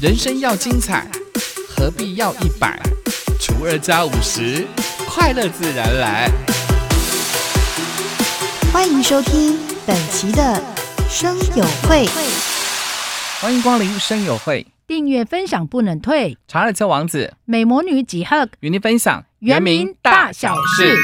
人生要精彩，何必要一百除二加五十？快乐自然来。欢迎收听本期的生友会，欢迎光临生友会，订阅分享不能退。查尔斯王子美魔女几赫与您分享原名大小事。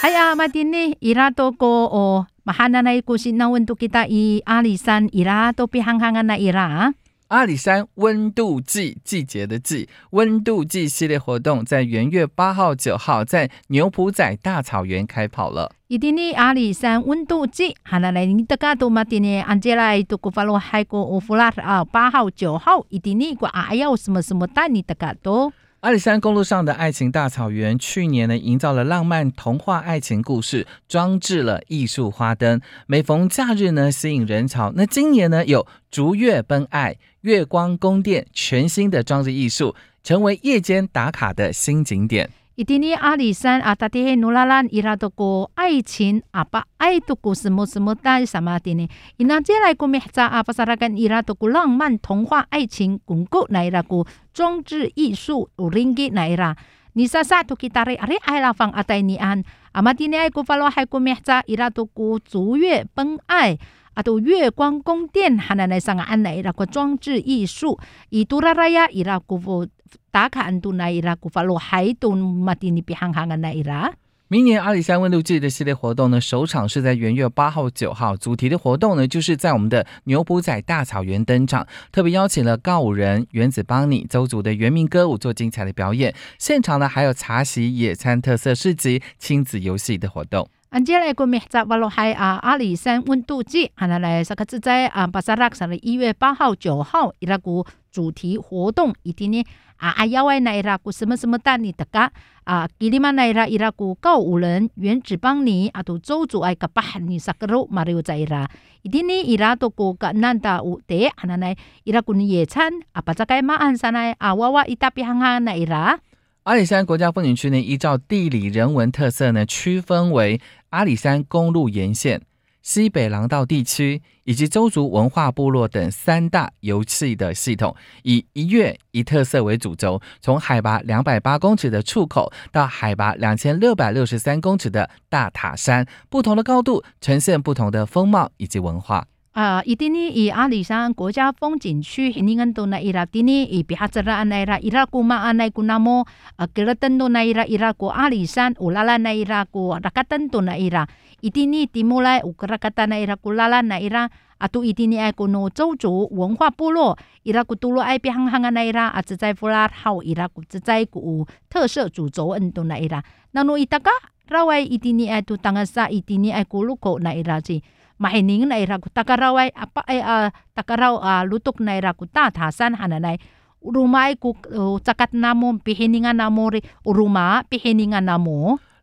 哎呀，马丁尼伊拉多哥哦，马哈那那故事那温度给大伊阿里山伊拉都比憨憨啊那伊拉。阿里山温度计季节的季温度计系列活动在元月八号、九号在牛埔仔大草原开跑了。一定呢，阿里山温度计，哈那来你大家都马丁呢，按接来都古法罗海国乌弗拉啊，八号、九号一定呢，个啊要什么什么带你大家多。阿里山公路上的爱情大草原，去年呢营造了浪漫童话爱情故事，装置了艺术花灯，每逢假日呢吸引人潮。那今年呢有逐月奔爱、月光宫殿全新的装置艺术，成为夜间打卡的新景点。一定呢，阿里山啊，大地努拉兰伊拉多过爱情啊，把爱多过什么什么带什么的呢？伊那接来过咩在阿巴萨拉根伊拉多过浪漫童话爱情，巩固那伊拉过装置艺术有灵吉来啦。你 sa sa tu kita re are ai la fang atai ni an amati ne ai ku falo hai ku mehza ira tu ku 逐月奔爱啊，都月光宫殿，哈那来上安来那个装置艺术，伊杜拉拉呀伊拉古夫打卡安度那伊拉古法罗海顿马蒂尼比行行安那伊拉。明年阿里山温度计的系列活动呢，首场是在元月八号、九号。主题的活动呢，就是在我们的牛埔仔大草原登场，特别邀请了告五人、原子邦尼、周族的原民歌舞做精彩的表演。现场呢，还有茶席、野餐、特色市集、亲子游戏的活动。安接来个咩？在瓦罗海啊，阿里山温度那来萨克自在啊，巴萨拉克的一月八号、九号，伊拉古主题活动一定呢啊啊，要外那伊拉个什么什么大你的噶啊，吉里玛那伊拉伊拉个告五人原址邦尼啊，都周族爱个巴汉尼萨克罗马里乌在伊拉，一定呢伊拉都个个难达乌得，哈那来伊拉个野餐啊，巴扎盖马安山来啊，娃娃一大比行行那伊拉。阿里山国家风景区呢，依照地理人文特色呢，区分为阿里山公路沿线、西北廊道地区以及周族文化部落等三大游憩的系统，以一月一特色为主轴，从海拔两百八公尺的出口到海拔两千六百六十三公尺的大塔山，不同的高度呈现不同的风貌以及文化。啊，伊丁尼以阿里山国家风景区，你看都那伊拉丁尼以比哈泽拉安那伊拉伊拉古马安那古那么啊，格拉登都那伊拉伊拉古阿里山乌拉拉奈伊拉古拉卡登都那伊拉，伊丁尼蒂木来乌格拉卡达那伊拉古拉拉奈伊拉啊，都伊丁尼爱古诺周族文化部落伊拉古都罗爱比行行啊那伊拉啊，只在弗拉好伊拉古只在古特色主轴恩都那伊拉，那诺伊达嘎，拉外伊丁尼爱都当个啥伊丁尼爱古路口那伊拉子。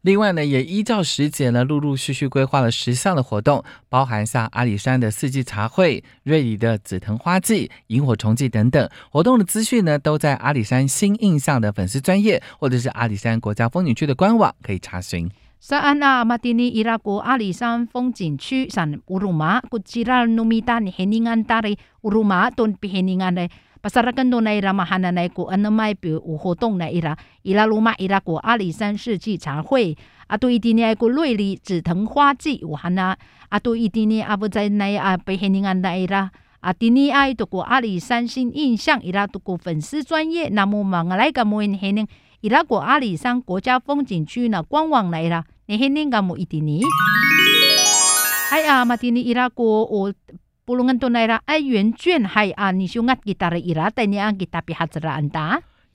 另外呢也依照时节呢陆陆续续规划了十项的活动包含像阿里山的四季茶会瑞里的紫藤花季萤火虫季等等。活动的资讯呢都在阿里山新印象的粉丝专业或者是阿里山国家风景区的官网可以查询。萨安纳马蒂尼伊拉国阿里山风景区山乌鲁玛古吉拉努米丹黑宁安达里乌鲁马顿皮黑尼安的。巴萨拉根多奈伊拉马哈纳奈古安纳麦比乌活动奈伊拉伊拉鲁马伊拉国阿里山世纪茶会阿杜伊蒂尼埃古瑞丽紫藤花季乌汉纳阿杜伊蒂尼阿布在奈阿皮黑尼安达伊拉。啊，第二爱读过阿里山新印象，伊拉读过粉丝专业，那么忙来个么人还能伊拉过阿里山国家风景区呢官网来啦。你黑呢个莫一定呢？哎呀，马蒂尼伊拉过我不论都来啦，哎，圆卷还啊，你就押吉他的伊拉，但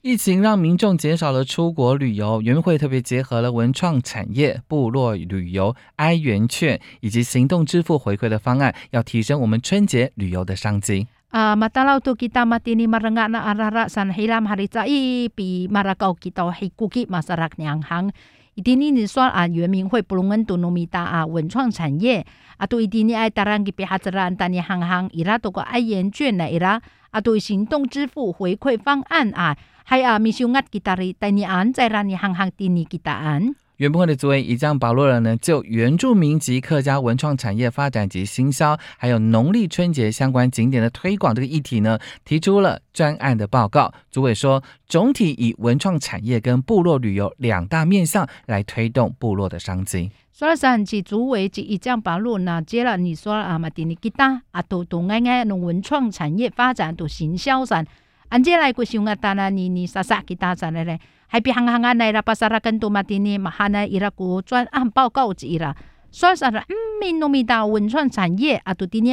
疫情让民众减少了出国旅游，园会特别结合了文创产业、部落旅游、哀元券以及行动支付回馈的方案，要提升我们春节旅游的商机。啊，马达老都吉他马蒂尼马人啊那阿拉拉 san hilam hari cai pi marakau kita hikuki masyarakat yang hang 一定呢，你说啊，原民会不龙恩多农米达啊，文创产业。啊，都一定呢爱达人给别哈子啦，但你行行伊拉都个爱研卷呢伊拉。啊，对行动支付回馈方案啊，还啊，米修压吉达里，但你安在让你行行定你吉达安。原本会的主委一将保罗人呢，就原住民及客家文创产业发展及行销，还有农历春节相关景点的推广这个议题呢，提出了专案的报告。主委说，总体以文创产业跟部落旅游两大面向来推动部落的商机。说了三起主委及一将保罗呢，接了你说啊嘛，点你吉他啊，都都爱爱农文创产业发展都行销上，按接来个想啊，当然你你啥啥吉他上来嘞。还比行行啊来啦，巴萨拉跟多马蒂尼马哈呢伊拉古专案报告之伊啦，说啥啦？嗯，闽农民大文创产业啊，都蒂尼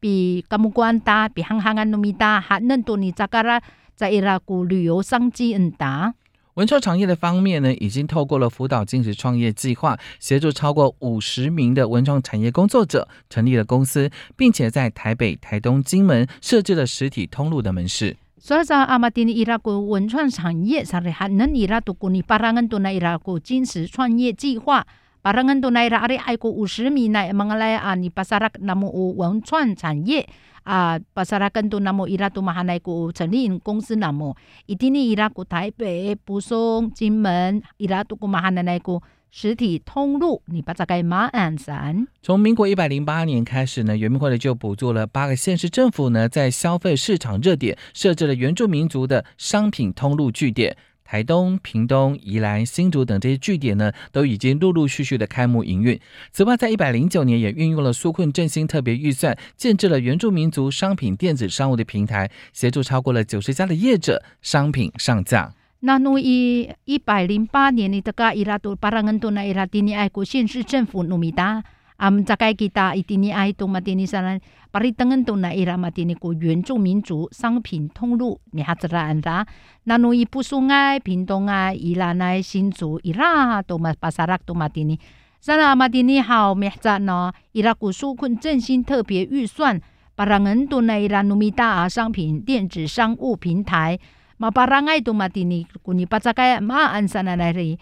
比甘木关大，比行行啊农民大还能多尼扎嘎拉在伊拉古旅游商机很大。文创产业的方面呢，已经透过了辅导金石创业计划，协助超过五十名的文创产业工作者成立了公司，并且在台北、台东、金门设置了实体通路的门市。所以说，阿玛丁伊拉个文创产业，啥哩还能伊拉都过你巴拉恩多那伊拉个金石创业计划，巴拉恩多那伊拉阿哩爱过五十米内，忙来啊，你巴萨拉那么有文创产业啊，巴萨拉更多那么伊拉都马哈来个成立公司那么，一定呢伊拉个台北、布松、金门伊拉都过马哈来来个。实体通路，你把这个马安山。从民国一百零八年开始呢，原民会呢就补助了八个县市政府呢，在消费市场热点设置了原住民族的商品通路据点。台东、屏东、宜兰、新竹等这些据点呢，都已经陆陆续续的开幕营运。此外，在一百零九年也运用了纾困振兴特别预算，建制了原住民族商品电子商务的平台，协助超过了九十家的业者商品上架。那努伊一百零八年的这个伊拉都巴拉恩多那伊拉蒂尼爱国县市政府努米达，阿，们在该给他伊蒂尼爱多马蒂尼山兰巴里登恩多那伊拉马蒂尼国原住民族商品通路，你哈子啦安达，那努伊布苏爱平东啊伊拉那新族伊拉多马巴萨拉多马蒂尼，山拉马蒂尼好咩子呢？伊拉古苏昆振兴特别预算，巴拉恩多那伊拉努米达啊商品电子商务平台。马巴拉爱多马蒂尼，古尼巴扎盖马安山那来哩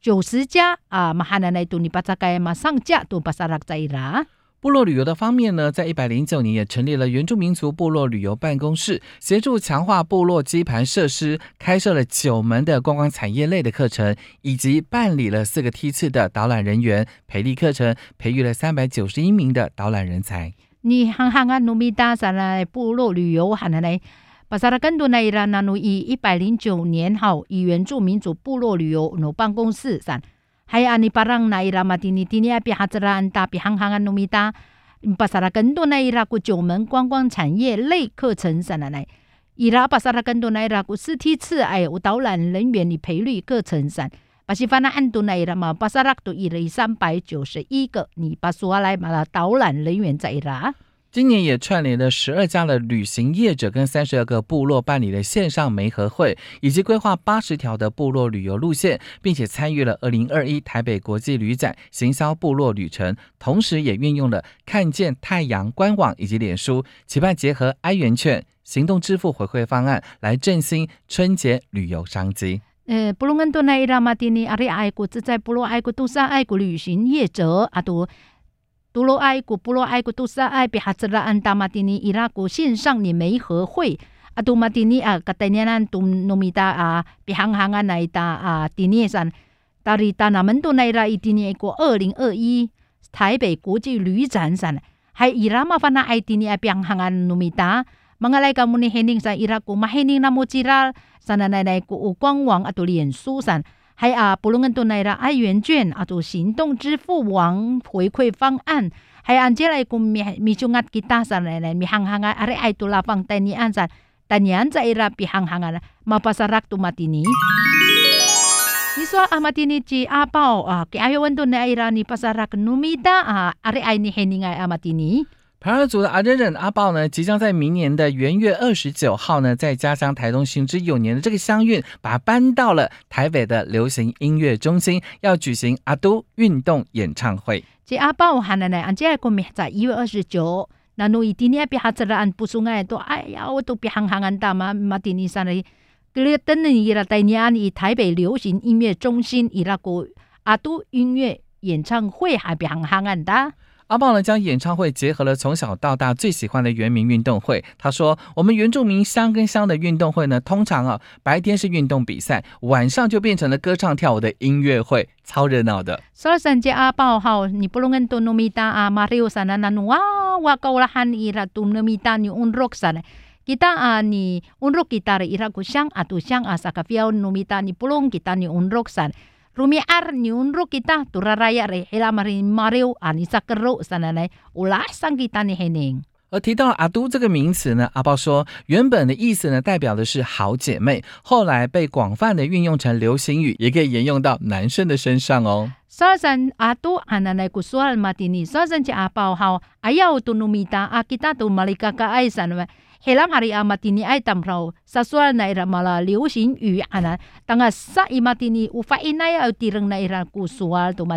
九十家啊，马哈那来多尼巴扎盖马上架都巴萨拉在啦。部落旅游的方面呢，在一百零九年也成立了原住民族部落旅游办公室，协助强化部落基盘设施，开设了九门的观光产业类的课程，以及办理了四个梯次的导览人员培力课程，培育了三百九十一名的导览人才。你行行啊，努米达山来部落旅游，喊来。巴萨拉更多奈伊拉纳努以一百零九年后以原住民族部落旅游努办公室上，还有阿尼巴朗那伊拉马蒂尼蒂尼阿比哈兹拉安达比行行安努米达，巴萨拉更多奈伊拉古九门观光产业类课程上来，伊拉巴萨拉更多奈伊拉古四梯次哎有导览人员的培率课程上，巴西法那安多奈伊拉嘛巴萨拉都伊了三百九十一个，你巴苏阿来马拉导览人员在伊拉。今年也串联了十二家的旅行业者跟三十二个部落办理了线上媒合会，以及规划八十条的部落旅游路线，并且参与了二零二一台北国际旅展行销部落旅程，同时也运用了看见太阳官网以及脸书，期盼结合爱元券行动支付回馈方案来振兴春节旅游商机。呃，布隆恩多奈伊拉马蒂尼阿里爱国自在部落爱国都山爱国旅行业者阿多。杜罗埃古布罗埃古杜萨埃比哈兹拉安达马蒂尼伊拉古线上的媒合会阿，杜马蒂尼啊，格代尼安杜努米达啊，比行行啊那一达啊，蒂尼山达里达纳门杜那拉伊蒂尼过二零二一台北国际旅展上，还伊拉马法那埃蒂尼啊，比行行啊努米达，mengalai kamu ni hening sa ira ko mahening na mo chira sana nai nai ko 官网啊，都脸书上。还啊，不论跟多奈的爱元券啊，都行动支付网回馈方案，还按接来 cùng mi mi chung at kita sa này này mi hang hang are ai tu la pang tani an sa tani an sa ira pi hang hang mapasarak tu matini 你说阿马蒂尼吉阿宝啊，给阿尤温度呢？伊拉尼巴萨拉克努米达啊，阿里爱尼黑尼爱阿马蒂尼。排湾族的阿仁仁阿豹呢，即将在明年的元月二十九号呢，在家乡台东行之有年的这个乡运，把它搬到了台北的流行音乐中心，要举行阿都运动演唱会。这阿豹喊的呢，俺这个名在一月二十九，那侬一定要别哈子了，俺不送爱都，哎呀，我都别行行俺大嘛马蒂尼山的，格列等你伊拉带年以台北流行音乐中心伊拉个阿都音乐演唱会还别行行俺大。阿豹呢将演唱会结合了从小到大最喜欢的原民运动会。他说：“我们原住民乡跟乡的运动会呢，通常啊白天是运动比赛，晚上就变成了歌唱跳舞的音乐会，超热闹的。”所以三姐阿豹好，你不能跟多努米达阿马里奥 sana nanu wa wa kaulahan ira tu numita ni unrok sana. Kita ah ni unrok kita re ira ku siang atu siang asa ka fiau numita ni pulong kita ni unrok san. Rumiar ni unrok kita turaraya re hela mari mariu ani sakero sana nai ulasang kita ni hening. 而提到阿都这个名词呢，阿豹说原本的意思呢代表的是好姐妹，后来被广泛的运用成流行语，也可以沿用到男生的身上哦。Sasan ato ananay kusual matini. Sasan si apaw haw ayaw Hello，大家好，我是阿杜。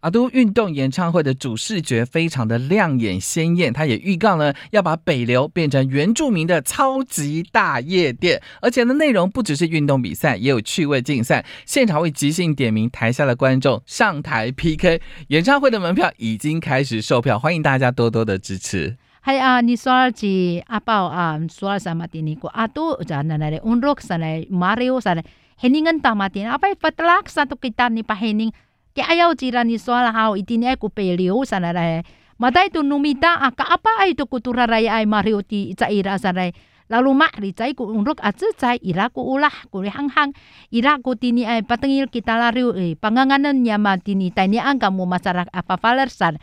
阿杜运动演唱会的主视觉非常的亮眼鲜艳，他也预告呢要把北流变成原住民的超级大夜店，而且呢内容不只是运动比赛，也有趣味竞赛，现场会即兴点名台下的观众上台 PK。演唱会的门票已经开始售票，欢迎大家多多的支持。Hay a ni sual si apaw a sual sa matini ko ato ja nanay unrok sa nay Mario sa nay heningan ta matini apay patlak sa to kita ni pahening kaya ayaw jira ni sual haw itini ay ko pelio sa nay maday to numita a kaapa ay to kuturaraya ay Mario ti ira sa nay lalu mak ri cai ku unrok at cai ira ku ulah ku hang hang ira ku tini ay patengil kita lariu eh, panganganan niya matini tani ang kamu masyarakat apa falersan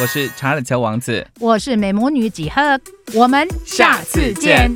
我，是查理乔王子，我是美魔女几何，我们。下次见